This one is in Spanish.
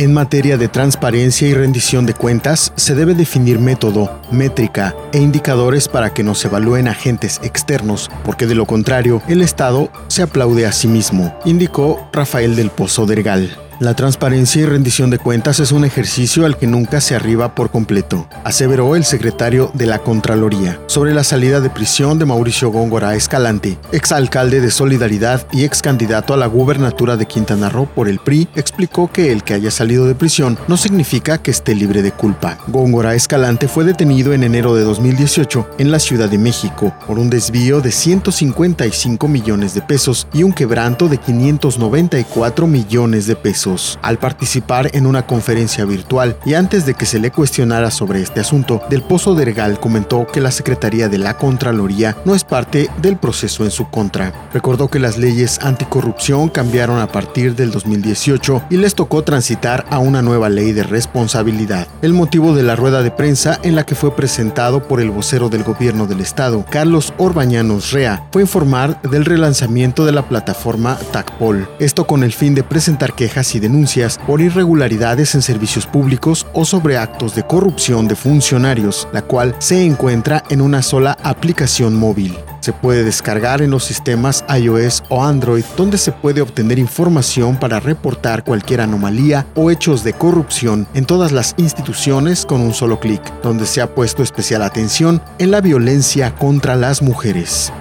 En materia de transparencia y rendición de cuentas, se debe definir método, métrica e indicadores para que nos evalúen agentes externos, porque de lo contrario, el Estado se aplaude a sí mismo, indicó Rafael del Pozo Dergal. La transparencia y rendición de cuentas es un ejercicio al que nunca se arriba por completo, aseveró el secretario de la Contraloría. Sobre la salida de prisión de Mauricio Góngora Escalante, exalcalde de Solidaridad y ex candidato a la gubernatura de Quintana Roo por el PRI, explicó que el que haya salido de prisión no significa que esté libre de culpa. Góngora Escalante fue detenido en enero de 2018 en la Ciudad de México por un desvío de 155 millones de pesos y un quebranto de 594 millones de pesos al participar en una conferencia virtual y antes de que se le cuestionara sobre este asunto, Del Pozo Dergal comentó que la Secretaría de la Contraloría no es parte del proceso en su contra. Recordó que las leyes anticorrupción cambiaron a partir del 2018 y les tocó transitar a una nueva ley de responsabilidad. El motivo de la rueda de prensa en la que fue presentado por el vocero del gobierno del estado, Carlos Orbañanos Rea, fue informar del relanzamiento de la plataforma TACPOL. Esto con el fin de presentar quejas denuncias por irregularidades en servicios públicos o sobre actos de corrupción de funcionarios, la cual se encuentra en una sola aplicación móvil. Se puede descargar en los sistemas iOS o Android, donde se puede obtener información para reportar cualquier anomalía o hechos de corrupción en todas las instituciones con un solo clic, donde se ha puesto especial atención en la violencia contra las mujeres.